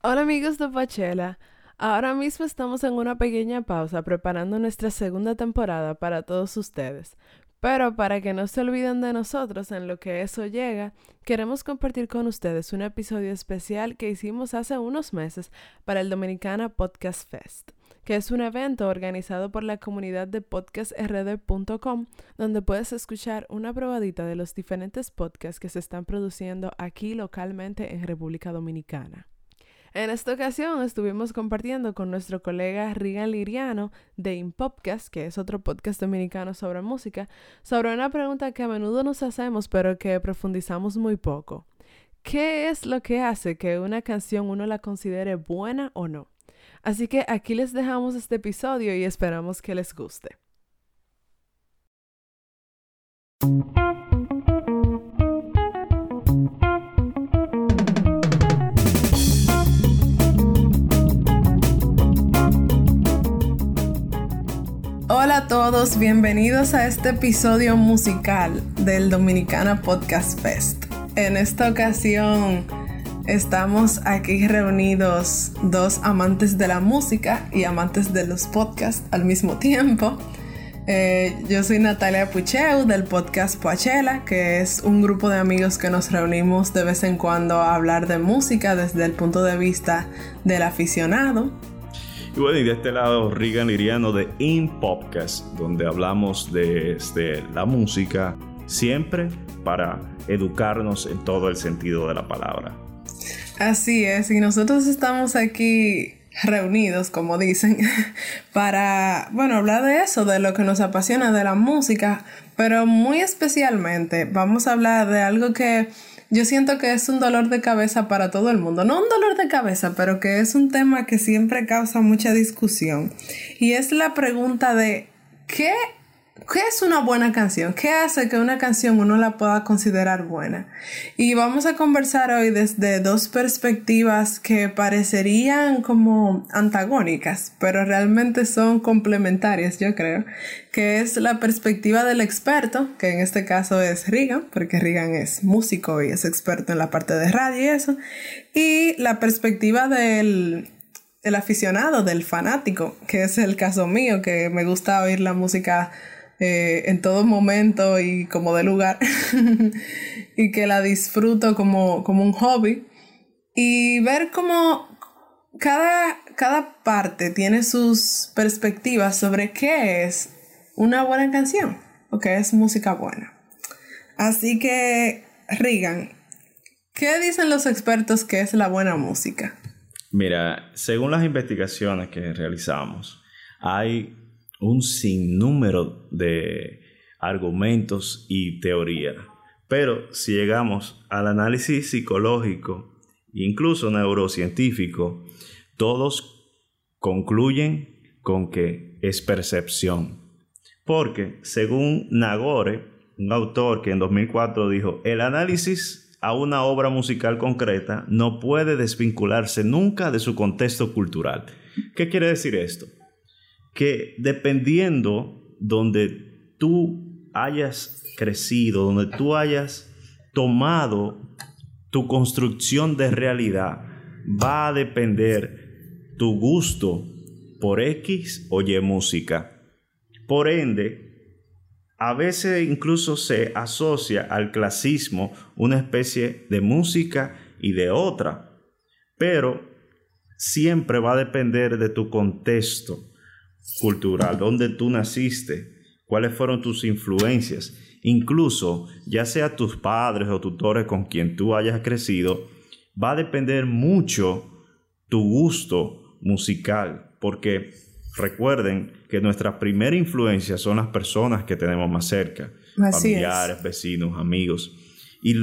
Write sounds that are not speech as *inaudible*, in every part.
Hola amigos de Pachela. Ahora mismo estamos en una pequeña pausa preparando nuestra segunda temporada para todos ustedes. Pero para que no se olviden de nosotros en lo que eso llega, queremos compartir con ustedes un episodio especial que hicimos hace unos meses para el Dominicana Podcast Fest, que es un evento organizado por la comunidad de podcastrd.com, donde puedes escuchar una probadita de los diferentes podcasts que se están produciendo aquí localmente en República Dominicana. En esta ocasión estuvimos compartiendo con nuestro colega Rigan Liriano de Impopcast, que es otro podcast dominicano sobre música, sobre una pregunta que a menudo nos hacemos pero que profundizamos muy poco. ¿Qué es lo que hace que una canción uno la considere buena o no? Así que aquí les dejamos este episodio y esperamos que les guste. Todos, bienvenidos a este episodio musical del Dominicana Podcast Fest. En esta ocasión estamos aquí reunidos dos amantes de la música y amantes de los podcasts al mismo tiempo. Eh, yo soy Natalia Pucheu del podcast Poachela, que es un grupo de amigos que nos reunimos de vez en cuando a hablar de música desde el punto de vista del aficionado. Y bueno, y de este lado, Rigan Liriano de In Podcast, donde hablamos de, este, la música siempre para educarnos en todo el sentido de la palabra. Así es, y nosotros estamos aquí reunidos, como dicen, *laughs* para, bueno, hablar de eso, de lo que nos apasiona, de la música, pero muy especialmente vamos a hablar de algo que yo siento que es un dolor de cabeza para todo el mundo. No un dolor de cabeza, pero que es un tema que siempre causa mucha discusión. Y es la pregunta de ¿qué ¿Qué es una buena canción? ¿Qué hace que una canción uno la pueda considerar buena? Y vamos a conversar hoy desde dos perspectivas que parecerían como antagónicas, pero realmente son complementarias, yo creo, que es la perspectiva del experto, que en este caso es Regan, porque Regan es músico y es experto en la parte de radio y eso, y la perspectiva del el aficionado, del fanático, que es el caso mío, que me gusta oír la música eh, en todo momento y como de lugar *laughs* y que la disfruto como, como un hobby y ver cómo cada, cada parte tiene sus perspectivas sobre qué es una buena canción o qué es música buena. Así que, Regan, ¿qué dicen los expertos que es la buena música? Mira, según las investigaciones que realizamos, hay un sinnúmero de argumentos y teorías. Pero si llegamos al análisis psicológico, incluso neurocientífico, todos concluyen con que es percepción. Porque según Nagore, un autor que en 2004 dijo, el análisis a una obra musical concreta no puede desvincularse nunca de su contexto cultural. ¿Qué quiere decir esto? Que dependiendo donde tú hayas crecido, donde tú hayas tomado tu construcción de realidad, va a depender tu gusto por X o Y música. Por ende, a veces incluso se asocia al clasismo una especie de música y de otra, pero siempre va a depender de tu contexto cultural, dónde tú naciste, cuáles fueron tus influencias, incluso ya sea tus padres o tutores con quien tú hayas crecido, va a depender mucho tu gusto musical, porque recuerden que nuestra primera influencia son las personas que tenemos más cerca, familiares, vecinos, amigos, y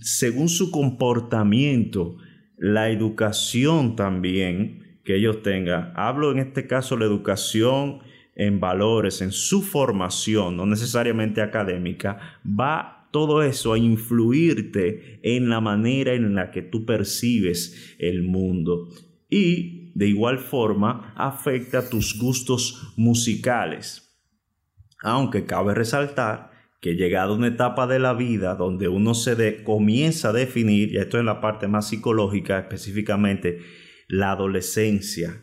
según su comportamiento, la educación también que ellos tengan. Hablo en este caso la educación en valores, en su formación, no necesariamente académica, va todo eso a influirte en la manera en la que tú percibes el mundo. Y de igual forma afecta tus gustos musicales. Aunque cabe resaltar que llegado a una etapa de la vida donde uno se comienza a definir, y esto es la parte más psicológica específicamente, la adolescencia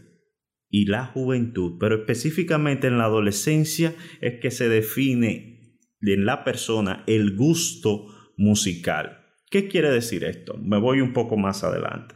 y la juventud, pero específicamente en la adolescencia es que se define en la persona el gusto musical. ¿Qué quiere decir esto? Me voy un poco más adelante.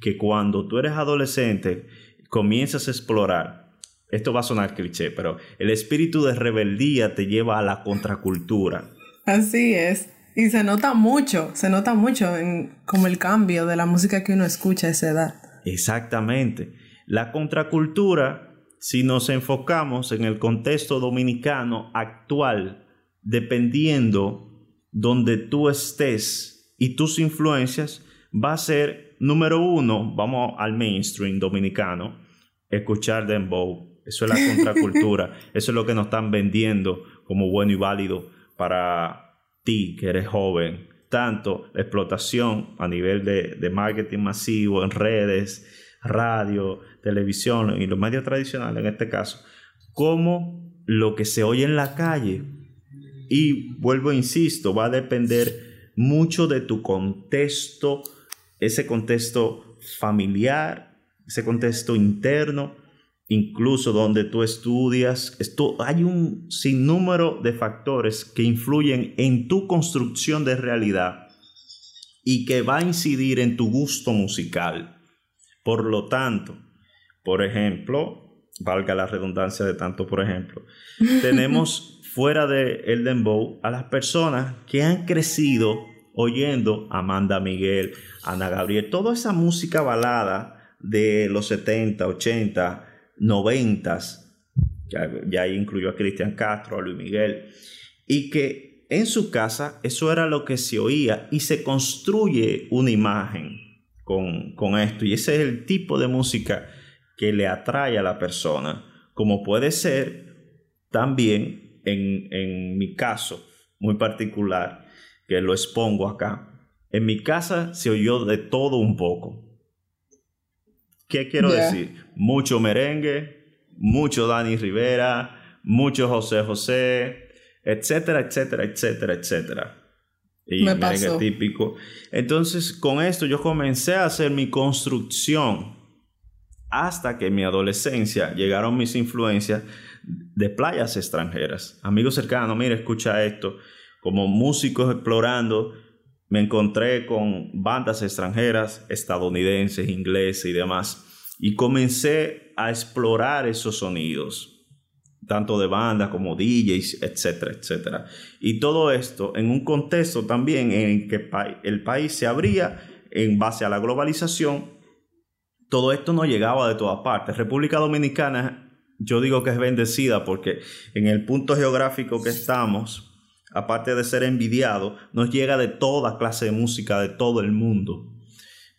Que cuando tú eres adolescente, comienzas a explorar, esto va a sonar cliché, pero el espíritu de rebeldía te lleva a la contracultura. Así es. Y se nota mucho, se nota mucho en como el cambio de la música que uno escucha a esa edad. Exactamente. La contracultura, si nos enfocamos en el contexto dominicano actual, dependiendo donde tú estés y tus influencias, va a ser, número uno, vamos al mainstream dominicano, escuchar dembow. Eso es la contracultura. *laughs* Eso es lo que nos están vendiendo como bueno y válido para ti, que eres joven. Tanto la explotación a nivel de, de marketing masivo en redes, radio, televisión y los medios tradicionales en este caso, como lo que se oye en la calle. Y vuelvo, insisto, va a depender mucho de tu contexto, ese contexto familiar, ese contexto interno, incluso donde tú estudias. Esto, hay un sinnúmero de factores que influyen en tu construcción de realidad y que va a incidir en tu gusto musical. Por lo tanto, por ejemplo, valga la redundancia de tanto por ejemplo, *laughs* tenemos fuera de el dembow a las personas que han crecido oyendo a Amanda Miguel, Ana Gabriel, toda esa música balada de los 70, 80, 90, ya, ya incluyó a Cristian Castro, a Luis Miguel, y que en su casa eso era lo que se oía y se construye una imagen con, esto. Y ese es el tipo de música que le atrae a la persona. Como puede ser también en, en mi caso muy particular, que lo expongo acá. En mi casa se oyó de todo un poco. ¿Qué quiero decir? Mucho merengue, mucho Dani Rivera, mucho José José, etcétera, etcétera, etcétera, etcétera y Me pasó. típico. Entonces, con esto yo comencé a hacer mi construcción hasta que en mi adolescencia llegaron mis influencias de playas extranjeras. Amigos cercanos, mira, escucha esto. Como músicos explorando, me encontré con bandas extranjeras, estadounidenses, ingleses y demás. Y comencé a explorar esos sonidos tanto de bandas como DJs, etcétera, etcétera. Y todo esto en un contexto también en que el país se abría en base a la globalización. Todo esto no llegaba de todas partes. República Dominicana, yo digo que es bendecida porque en el punto geográfico que estamos, aparte de ser envidiado, nos llega de toda clase de música de todo el mundo.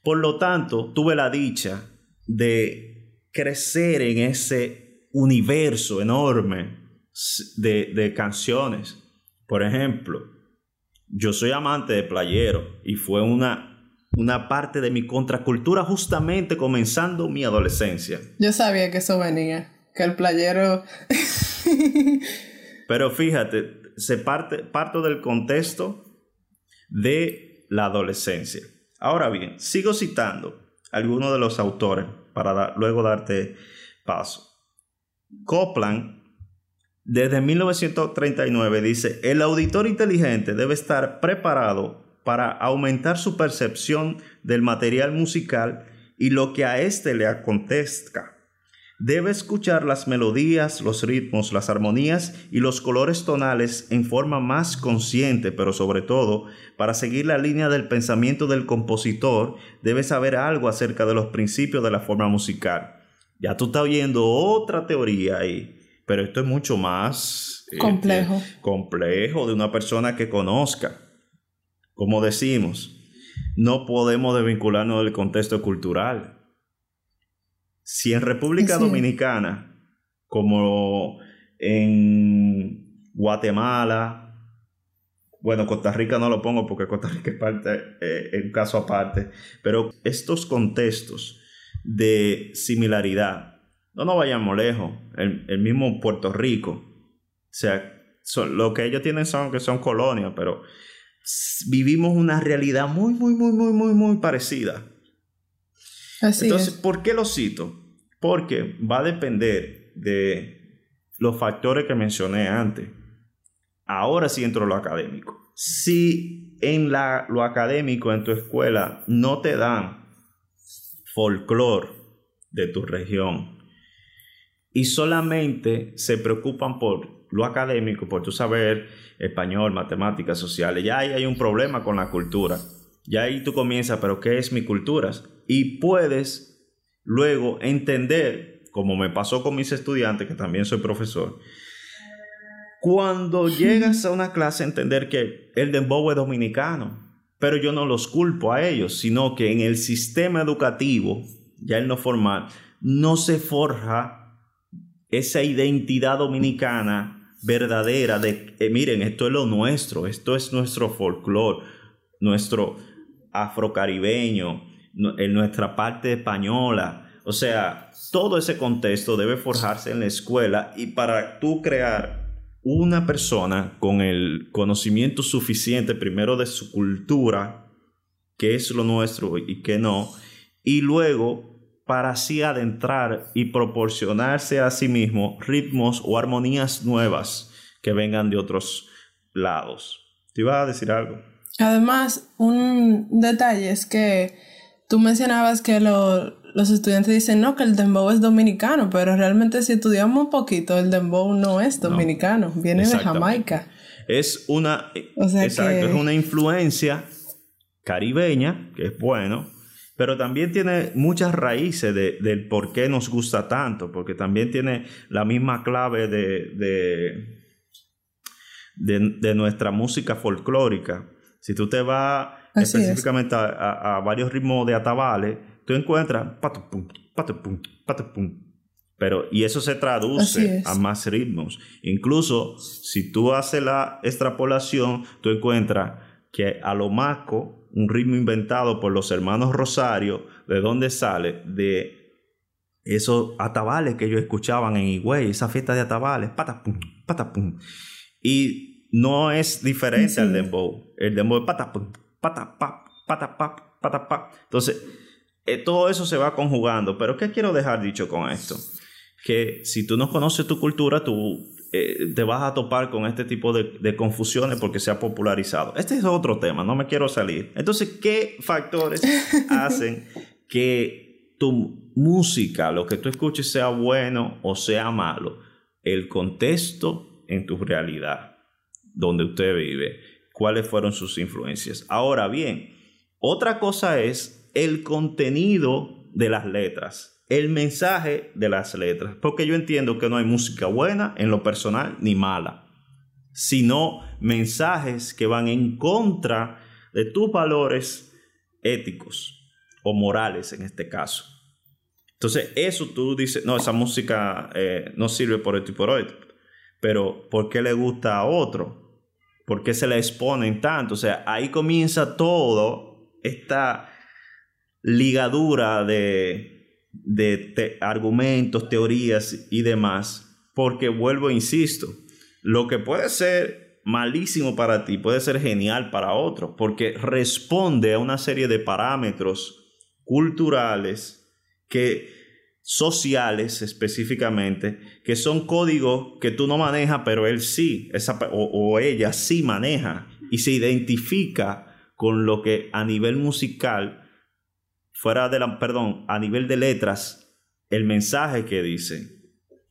Por lo tanto, tuve la dicha de crecer en ese universo enorme de, canciones. Por ejemplo, yo soy amante de playero y fue una, una parte de mi contracultura justamente comenzando mi adolescencia. Yo sabía que eso venía, que el playero... *laughs* Pero fíjate, se parte, parto del contexto de la adolescencia. Ahora bien, sigo citando algunos de los autores para luego darte paso. Copland, desde 1939, dice, el auditor inteligente debe estar preparado para aumentar su percepción del material musical y lo que a éste le acontezca. Debe escuchar las melodías, los ritmos, las armonías y los colores tonales en forma más consciente, pero sobre todo, para seguir la línea del pensamiento del compositor, debe saber algo acerca de los principios de la forma musical. Ya tú estás oyendo otra teoría ahí, pero esto es mucho más eh, complejo. complejo de una persona que conozca. Como decimos, no podemos desvincularnos del contexto cultural. Si en República Dominicana, como en Guatemala, bueno, Costa Rica no lo pongo porque Costa Rica es parte, eh, un caso aparte, pero estos contextos de similaridad. No nos vayamos lejos. El, mismo Puerto Rico. O sea, lo que ellos tienen son que son colonias, pero vivimos una realidad muy, muy, muy, muy, muy, muy parecida. Entonces, ¿por qué lo cito? Porque va a depender de los factores que mencioné antes. Ahora sí entro a lo académico. Si en la, lo académico en tu escuela no te dan folclore de tu región y solamente se preocupan por lo académico, por tu saber español, matemáticas, sociales, ya ahí hay un problema con la cultura. Ya ahí tú comienzas, pero ¿qué es mi cultura? Y puedes luego entender, como me pasó con mis estudiantes, que también soy profesor, cuando llegas a una clase entender que el dembow es dominicano, pero yo no los culpo a ellos, sino que en el sistema educativo, ya el no formal, no se forja esa identidad dominicana verdadera de, eh, miren, esto es lo nuestro, esto es nuestro folclore, nuestro afrocaribeño, en nuestra parte española. O sea, todo ese contexto debe forjarse en la escuela y para tú crear una persona con el conocimiento suficiente primero de su cultura, que es lo nuestro y que no, y luego para así adentrar y proporcionarse a sí mismo ritmos o armonías nuevas que vengan de otros lados. ¿Te iba a decir algo? Además, un detalle es que tú mencionabas que lo, los estudiantes dicen, no, que el dembow es dominicano, pero realmente si estudiamos un poquito, el dembow no es dominicano, viene de Jamaica. Es una, exacto, es una influencia caribeña, que es bueno, pero también tiene muchas raíces de, del por qué nos gusta tanto, porque también tiene la misma clave de, de, nuestra música folclórica. Si tú te vas específicamente a, a, varios ritmos de atabales, tú encuentras patupum, patupum, patupum. Pero, y eso se traduce a más ritmos. Incluso si tú haces la extrapolación, tú encuentras que a lo maco, un ritmo inventado por los hermanos Rosario, ¿de dónde sale? De esos atabales que ellos escuchaban en Higüey, esa fiesta de atabales, patapum, patapum. Y no es diferente al dembow. El dembow es patapum, patapap, patapap, patapap. Entonces, eh, todo eso se va conjugando. Pero ¿qué quiero dejar dicho con esto? Que si tú no conoces tu cultura, tú eh, te vas a topar con este tipo de, de, confusiones porque se ha popularizado. Este es otro tema, no me quiero salir. Entonces, ¿qué factores *laughs* hacen que tu música, lo que tú escuches, sea bueno o sea malo? El contexto en tu realidad, donde usted vive, cuáles fueron sus influencias. Ahora bien, otra cosa es el contenido de las letras, el mensaje de las letras, porque yo entiendo que no hay música buena en lo personal ni mala, sino mensajes que van en contra de tus valores éticos o morales en este caso. Entonces, eso tú dices, no, esa música eh, no sirve por esto y por otro, pero ¿por qué le gusta a otro? ¿Por qué se le exponen tanto? O sea, ahí comienza todo esta ligadura de, de argumentos, teorías y demás, porque vuelvo, e insisto, lo que puede ser malísimo para ti puede ser genial para otro, porque responde a una serie de parámetros culturales que sociales específicamente, que son códigos que tú no manejas, pero él sí, esa, o, o ella sí maneja y se identifica con lo que a nivel musical fuera de la, perdón, a nivel de letras, el mensaje que dice.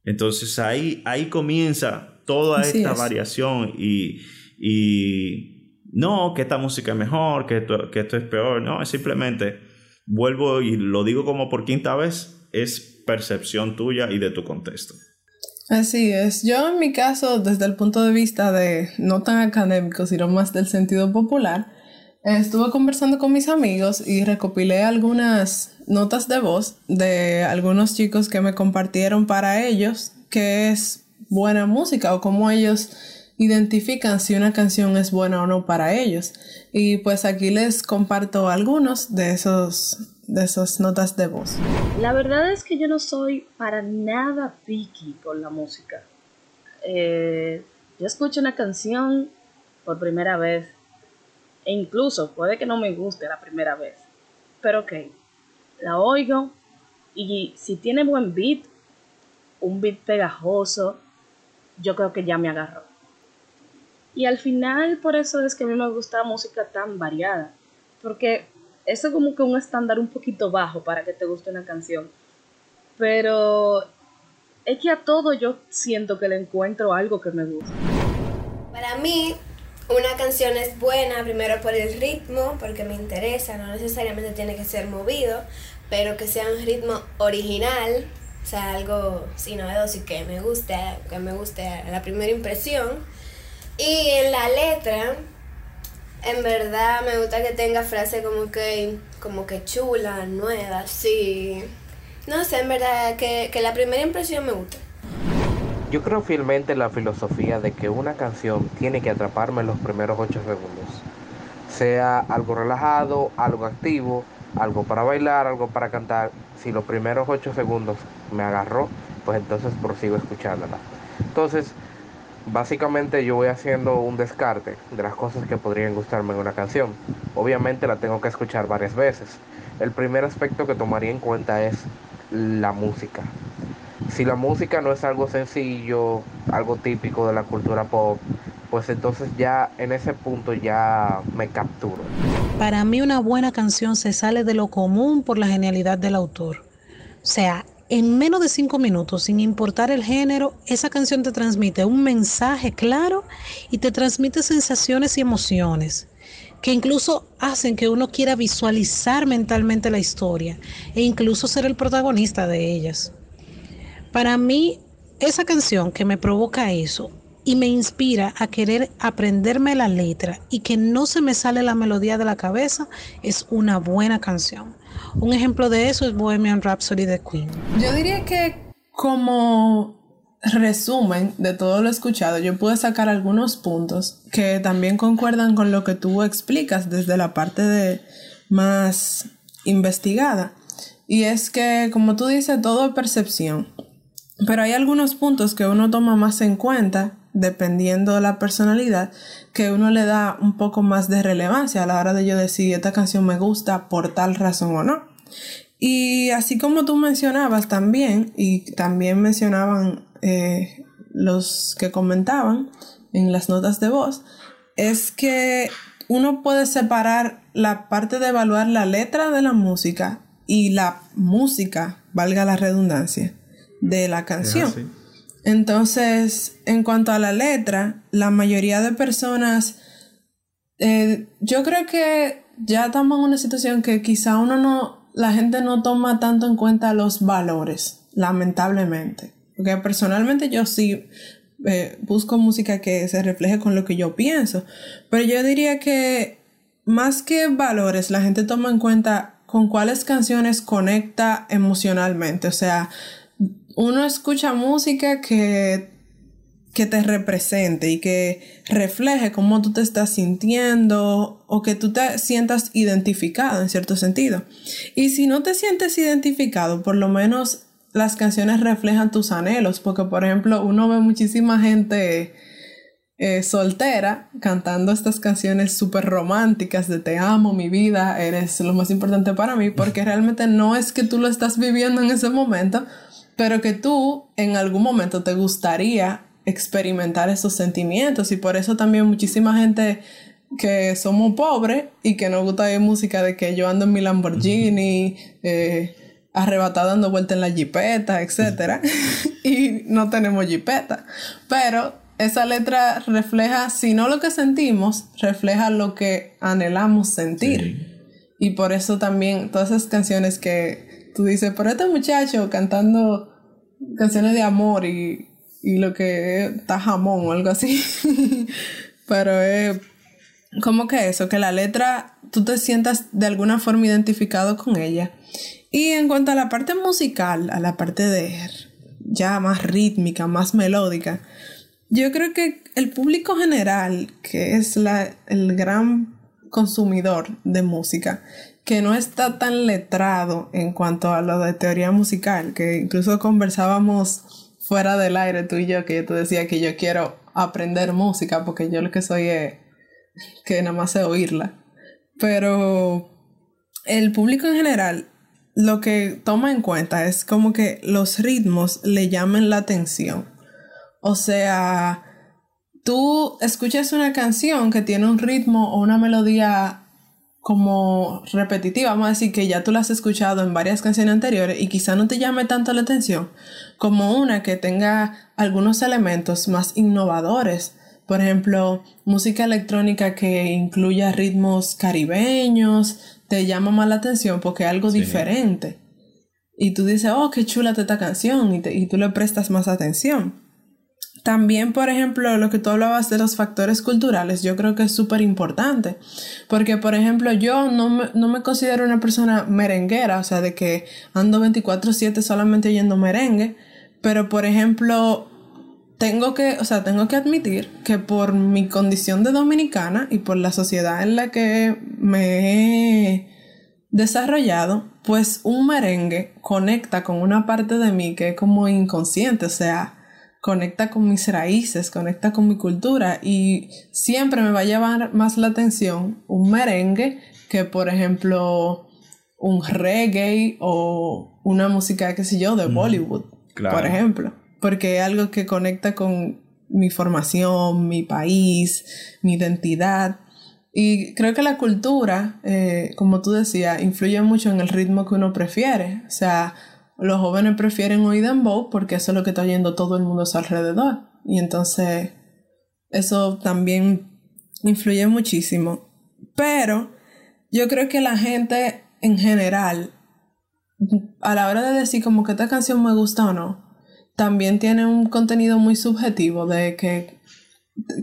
Entonces ahí, ahí comienza toda esta variación y, y, no, que esta música es mejor, que esto, que esto es peor, no, es simplemente, vuelvo y lo digo como por quinta vez, es percepción tuya y de tu contexto. Así es. Yo en mi caso, desde el punto de vista de no tan académico, sino más del sentido popular, Estuve conversando con mis amigos y recopilé algunas notas de voz de algunos chicos que me compartieron para ellos qué es buena música o cómo ellos identifican si una canción es buena o no para ellos. Y pues aquí les comparto algunos de esos de esas notas de voz. La verdad es que yo no soy para nada picky con la música. Eh, yo escucho una canción por primera vez e incluso puede que no me guste la primera vez. Pero ok, la oigo y si tiene buen beat, un beat pegajoso, yo creo que ya me agarró. Y al final por eso es que a mí me gusta música tan variada, porque eso es como que un estándar un poquito bajo para que te guste una canción. Pero es que a todo yo siento que le encuentro algo que me gusta. Para mí, una canción es buena primero por el ritmo, porque me interesa, no necesariamente tiene que ser movido, pero que sea un ritmo original, o sea, algo sin novedoso y que me guste, que me guste la primera impresión. Y en la letra, en verdad me gusta que tenga frases como que, como que chula, nueva, sí. No sé, en verdad que, que la primera impresión me gusta. Yo creo fielmente en la filosofía de que una canción tiene que atraparme en los primeros ocho segundos. Sea algo relajado, algo activo, algo para bailar, algo para cantar. Si los primeros ocho segundos me agarró, pues entonces prosigo escuchándola. Entonces, básicamente yo voy haciendo un descarte de las cosas que podrían gustarme en una canción. Obviamente la tengo que escuchar varias veces. El primer aspecto que tomaría en cuenta es la música si la música no es algo sencillo, algo típico de la cultura pop, pues entonces ya en ese punto ya me capturo. Para mí una buena canción se sale de lo común por la genialidad del autor. O sea, en menos de cinco minutos, sin importar el género, esa canción te transmite un mensaje claro y te transmite sensaciones y emociones que incluso hacen que uno quiera visualizar mentalmente la historia e incluso ser el protagonista de ellas. Para mí, esa canción que me provoca eso y me inspira a querer aprenderme la letra y que no se me sale la melodía de la cabeza es una buena canción. Un ejemplo de eso es Bohemian Rhapsody de Queen. Yo diría que como resumen de todo lo escuchado, yo pude sacar algunos puntos que también concuerdan con lo que tú explicas desde la parte de más investigada. Y es que, como tú dices, todo es percepción. Pero hay algunos puntos que uno toma más en cuenta, dependiendo de la personalidad, que uno le da un poco más de relevancia a la hora de yo decir esta canción me gusta por tal razón o no. Y así como tú mencionabas también, y también mencionaban eh, los que comentaban en las notas de voz, es que uno puede separar la parte de evaluar la letra de la música y la música, valga la redundancia de la canción. Entonces, en cuanto a la letra, la mayoría de personas, eh, yo creo que ya estamos en una situación que quizá uno no, la gente no toma tanto en cuenta los valores, lamentablemente. Porque personalmente yo sí eh, busco música que se refleje con lo que yo pienso, pero yo diría que más que valores, la gente toma en cuenta con cuáles canciones conecta emocionalmente, o sea, uno escucha música que, que te represente y que refleje cómo tú te estás sintiendo o que tú te sientas identificado en cierto sentido. Y si no te sientes identificado, por lo menos las canciones reflejan tus anhelos, porque por ejemplo uno ve muchísima gente eh, soltera cantando estas canciones súper románticas de te amo, mi vida, eres lo más importante para mí, porque *laughs* realmente no es que tú lo estás viviendo en ese momento, pero que tú en algún momento te gustaría experimentar esos sentimientos y por eso también muchísima gente que somos pobres y que nos gusta oír música de que yo ando en mi Lamborghini, eh, arrebatado dando vuelta en la jipeta, etc. *laughs* y no tenemos jipeta. Pero esa letra refleja, si no lo que sentimos, refleja lo que anhelamos sentir. Y por eso también todas esas canciones que tú dices, pero este muchacho cantando canciones de amor y, lo que está jamón o algo así. *laughs* pero es como que eso, que la letra tú te sientas de alguna forma identificado con ella. Y en cuanto a la parte musical, a la parte de ya más rítmica, más melódica, yo creo que el público general, que es la, el gran consumidor de música, que no está tan letrado en cuanto a lo de teoría musical, que incluso conversábamos fuera del aire tú y yo, que yo te decía que yo quiero aprender música porque yo lo que soy es que nada más sé oírla. Pero el público en general lo que toma en cuenta es como que los ritmos le llamen la atención. O sea, tú escuchas una canción que tiene un ritmo o una melodía como repetitiva, vamos a decir que ya tú la has escuchado en varias canciones anteriores y quizá no te llame tanto la atención como una que tenga algunos elementos más innovadores. Por ejemplo, música electrónica que incluya ritmos caribeños, te llama más la atención porque es algo diferente. Y tú dices, oh, qué chula esta canción y, y tú le prestas más atención. También, por ejemplo, lo que tú hablabas de los factores culturales, yo creo que es súper importante. Porque, por ejemplo, yo no me, no me, considero una persona merenguera, o sea, de que ando 24/7 solamente oyendo merengue. Pero, por ejemplo, tengo que, o sea, tengo que admitir que por mi condición de dominicana y por la sociedad en la que me he desarrollado, pues un merengue conecta con una parte de mí que es como inconsciente, o sea, conecta con mis raíces, conecta con mi cultura y siempre me va a llevar más la atención un merengue que por ejemplo un reggae o una música, qué sé yo, de Bollywood, por ejemplo, porque es algo que conecta con mi formación, mi país, mi identidad. Y creo que la cultura, eh, como tú decías, influye mucho en el ritmo que uno prefiere. O sea, los jóvenes prefieren oír dembow porque eso es lo que está oyendo todo el mundo a su alrededor. Y entonces eso también influye muchísimo. Pero yo creo que la gente en general, a la hora de decir como que esta canción me gusta o no, también tiene un contenido muy subjetivo de que,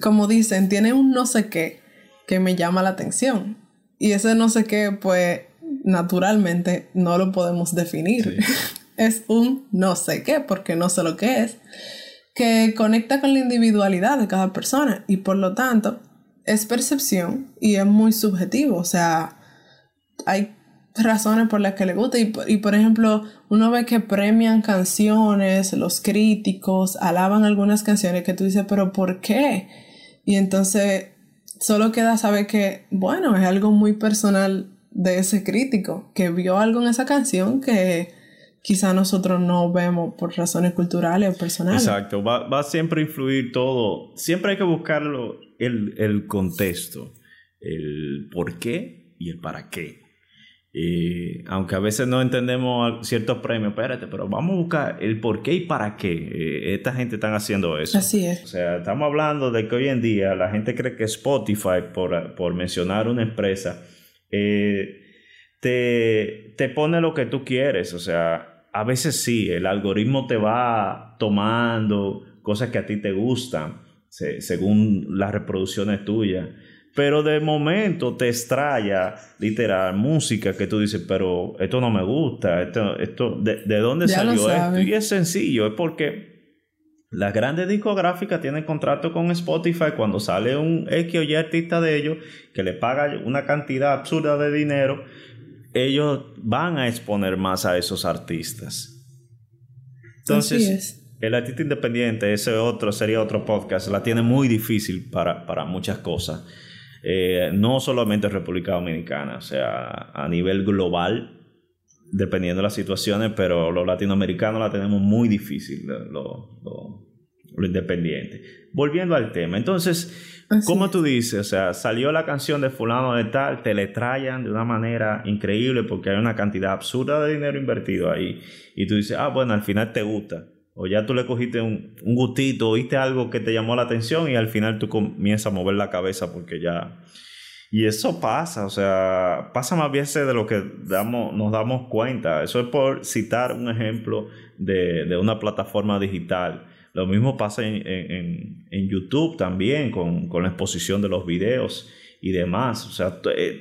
como dicen, tiene un no sé qué que me llama la atención. Y ese no sé qué, pues naturalmente no lo podemos definir. *laughs* es un no sé qué, porque no sé lo que es, que conecta con la individualidad de cada persona y por lo tanto es percepción y es muy subjetivo. O sea, hay razones por las que le gusta y, y por ejemplo uno ve que premian canciones, los críticos alaban algunas canciones que tú dices, pero ¿por qué? Y entonces solo queda saber que, bueno, es algo muy personal de ese crítico, que vio algo en esa canción que quizá nosotros no vemos por razones culturales o personales. Exacto, va, va siempre a influir todo. Siempre hay que buscarlo el, el contexto, el por qué y el para qué. Eh, aunque a veces no entendemos ciertos premios, espérate, pero vamos a buscar el por qué y para qué eh, esta gente está haciendo eso. Así es. O sea, estamos hablando de que hoy en día la gente cree que Spotify, por, por mencionar una empresa, eh, te, te pone lo que tú quieres. O sea, a veces sí, el algoritmo te va tomando cosas que a ti te gustan, según las reproducciones tuyas. Pero de momento te extraña, literal, música que tú dices, pero esto no me gusta, esto, esto ¿de, dónde salió esto? Y es sencillo, es porque las grandes discográficas tienen contrato con Spotify cuando sale un X o Y artista de ellos que le paga una cantidad absurda de dinero ellos van a exponer más a esos artistas. Entonces, el artista independiente, ese otro sería otro podcast, la tiene muy difícil para, para muchas cosas. Eh, no solamente en República Dominicana, o sea, a nivel global, dependiendo de las situaciones, pero los latinoamericanos la tenemos muy difícil, lo, lo independiente. Volviendo al tema, entonces, como tú dices, o sea, salió la canción de fulano de tal, te le trayan de una manera increíble porque hay una cantidad absurda de dinero invertido ahí. Y tú dices, ah, bueno, al final te gusta. O ya tú le cogiste un, un gustito, oíste algo que te llamó la atención y al final tú comienzas a mover la cabeza porque ya... Y eso pasa, o sea, pasa más veces de lo que damos, nos damos cuenta. Eso es por citar un ejemplo de, de una plataforma digital. Lo mismo pasa en, YouTube también, con, la exposición de los videos y demás. O sea, eh,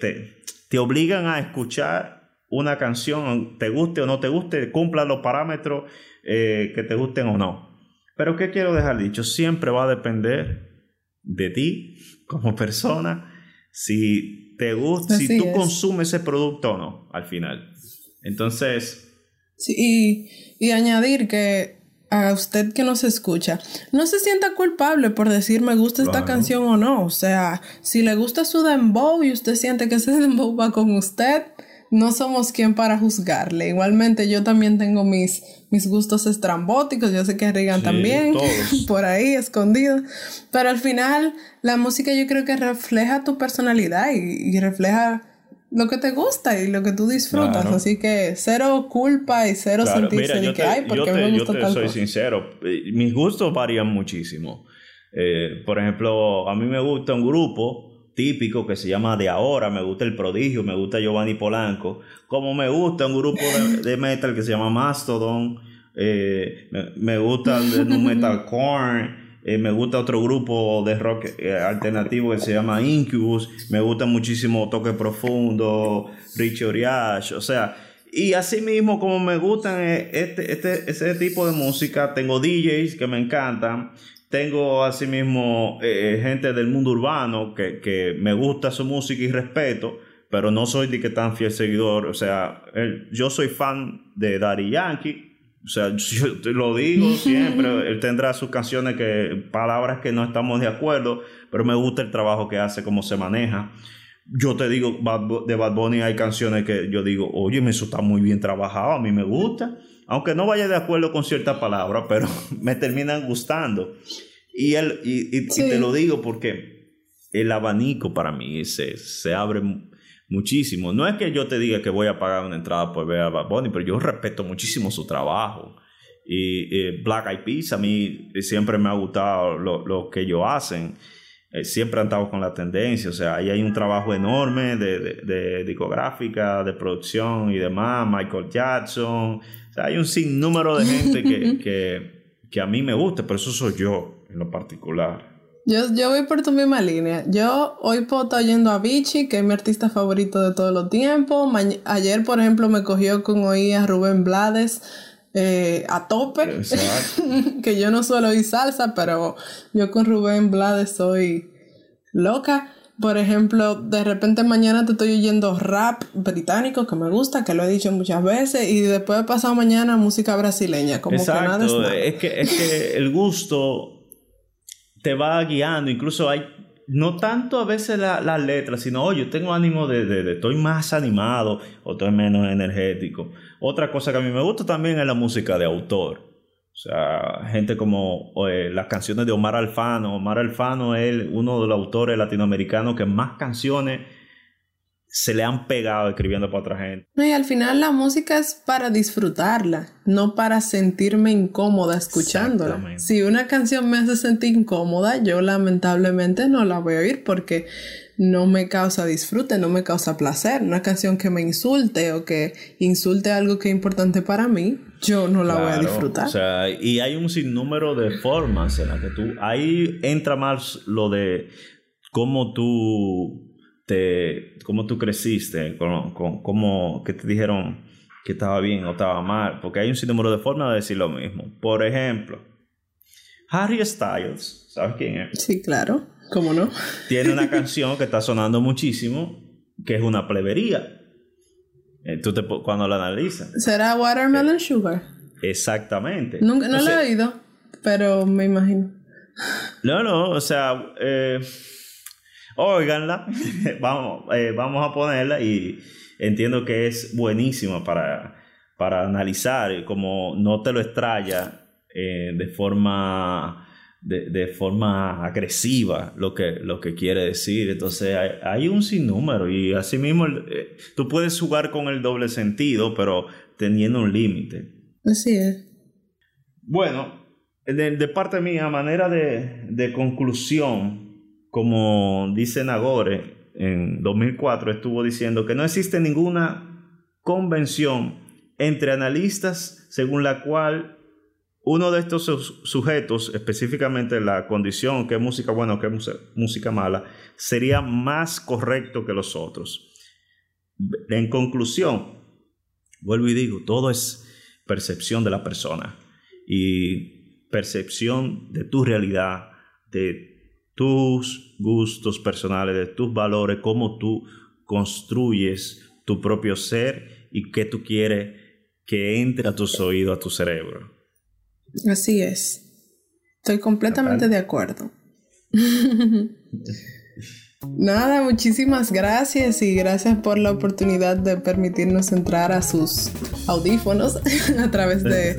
te, obligan a escuchar una canción, te guste o no te guste, cumpla los parámetros eh, que te gusten o no. Pero ¿qué quiero dejar dicho? Siempre va a depender de ti como *laughs* persona si te gusta, si tú consumes ese producto o no al final. Entonces... Sí, y añadir que a usted que nos escucha, no se sienta culpable por decir me gusta esta canción o no. O sea, si le gusta su dembow y usted siente que ese *laughs* dembow va con usted, no somos quien para juzgarle. Igualmente yo también tengo mis, mis gustos estrambóticos, yo sé que Regan también, *laughs* por ahí escondido, pero al final la música yo creo que refleja tu personalidad y, refleja lo que te gusta y lo que tú disfrutas, así que cero culpa y cero sentirse de que, hay porque me gusta Yo te soy sincero, eh, mis gustos varían muchísimo. Eh, por ejemplo, a mí me gusta un grupo típico que se llama De Ahora, me gusta El Prodigio, me gusta Giovanni Polanco, como me gusta un grupo de, metal que se llama Mastodon, eh, me, gusta el nu metal corn, eh, me gusta otro grupo de rock eh, alternativo que se llama Incubus, me gusta muchísimo Toque Profundo, Richie Oriach, o sea, y así mismo como me gustan este, este, ese tipo de música, tengo DJs que me encantan, tengo asimismo eh, gente del mundo urbano que, me gusta su música y respeto, pero no soy de que tan fiel seguidor. O sea, yo soy fan de Daddy Yankee. O sea, *laughs* yo te lo digo siempre. él tendrá sus canciones que, palabras que no estamos de acuerdo, pero me gusta el trabajo que hace, cómo se maneja. Yo te digo, de Bad Bunny hay canciones que yo digo, oye, eso está muy bien trabajado, a mí me gusta aunque no vaya de acuerdo con ciertas palabras, *laughs* pero me terminan gustando. Y, él, y, te lo digo porque el abanico para mí se, se abre muchísimo. No es que yo te diga que voy a pagar una entrada por ver a Bad Bunny, pero yo respeto muchísimo su trabajo. Y Black Eyed Peas a mí siempre me ha gustado lo, que ellos hacen. Eh, siempre han estado con la tendencia. O sea, ahí hay un trabajo enorme de, de discográfica, de producción y demás. Michael Jackson, hay un sinnúmero de gente *laughs* que, que, a mí me gusta, pero eso soy yo en lo particular. Yo, yo voy por tu misma línea. Yo hoy puedo estar yendo a Vichy, que es mi artista favorito de todos los tiempos. ayer, por ejemplo, me cogió con oír a Rubén Blades eh, a tope. *laughs* que yo no suelo oír salsa, pero yo con Rubén Blades soy loca. Por ejemplo, de repente mañana te estoy oyendo rap británico que me gusta, que lo he dicho muchas veces, y después de pasado mañana música brasileña, como que nada es, nada. es que Es que el gusto te va guiando, incluso hay no tanto a veces las letras, sino, oye, tengo ánimo de, de, estoy más animado o estoy menos energético. Otra cosa que a mí me gusta también es la música de autor. O sea, gente como las canciones de Omar Alfano. Omar Alfano es uno de los autores latinoamericanos que más canciones se le han pegado escribiendo para otra gente. y al final la música es para disfrutarla, no para sentirme incómoda escuchándola. Si una canción me hace sentir incómoda, yo lamentablemente no la voy a oír porque no me causa disfrute, no me causa placer. Una canción que me insulte o que insulte algo que es importante para mí, yo no la voy a disfrutar. O sea, y hay un sinnúmero de formas en las que tú. Ahí entra más lo de cómo tú te. cómo tú creciste, con, cómo que te dijeron que estaba bien o estaba mal. Porque hay un sinnúmero de formas de decir lo mismo. Por ejemplo, Harry Styles, ¿sabes quién es? Sí, claro. ¿Cómo no? Tiene una *laughs* canción que está sonando muchísimo, que es una plebería. Eh, tú te, cuando la analizas. ¿Será Watermelon Sugar? Exactamente. Nunca, no lo he oído, pero me imagino. No, no, o sea, eh, óiganla, *laughs* vamos, eh, vamos a ponerla y entiendo que es buenísima para, para analizar, como no te lo extraya de forma de, forma agresiva lo que, lo que quiere decir. Entonces hay, un sinnúmero y asimismo eh, tú puedes jugar con el doble sentido, pero teniendo un límite. Así es. Bueno, de, parte mía, manera de, de conclusión, como dice Nagore en 2004, estuvo diciendo que no existe ninguna convención entre analistas según la cual uno de estos sujetos, específicamente la condición que es música buena o que es música mala, sería más correcto que los otros. En conclusión, vuelvo y digo, todo es percepción de la persona y percepción de tu realidad, de tus gustos personales, de tus valores, cómo tú construyes tu propio ser y qué tú quieres que entre a tus oídos, a tu cerebro. Así es. Estoy completamente de acuerdo. *laughs* Nada, muchísimas gracias y gracias por la oportunidad de permitirnos entrar a sus audífonos *laughs* a través de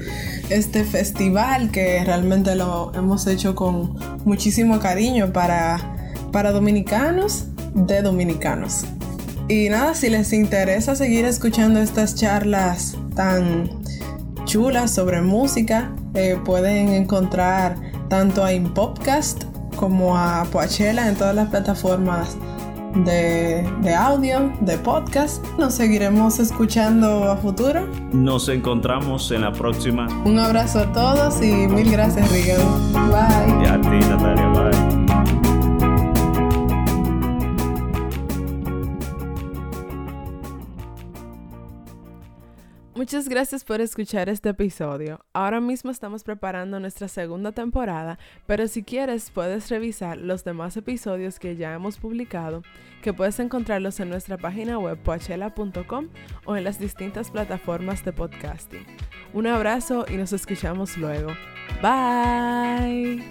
este festival que realmente lo hemos hecho con muchísimo cariño para, para dominicanos de dominicanos. Y nada, si les interesa seguir escuchando estas charlas tan chulas sobre música, eh, pueden encontrar tanto a Impopcast como a Poachella en todas las plataformas de, de, audio, de podcast. Nos seguiremos escuchando a futuro. Nos encontramos en la próxima. Un abrazo a todos y mil gracias, Rigan. Bye. Y a ti, Natalia. Bye. Muchas gracias por escuchar este episodio. Ahora mismo estamos preparando nuestra segunda temporada, pero si quieres puedes revisar los demás episodios que ya hemos publicado, que puedes encontrarlos en nuestra página web poachela.com o en las distintas plataformas de podcasting. Un abrazo y nos escuchamos luego. Bye.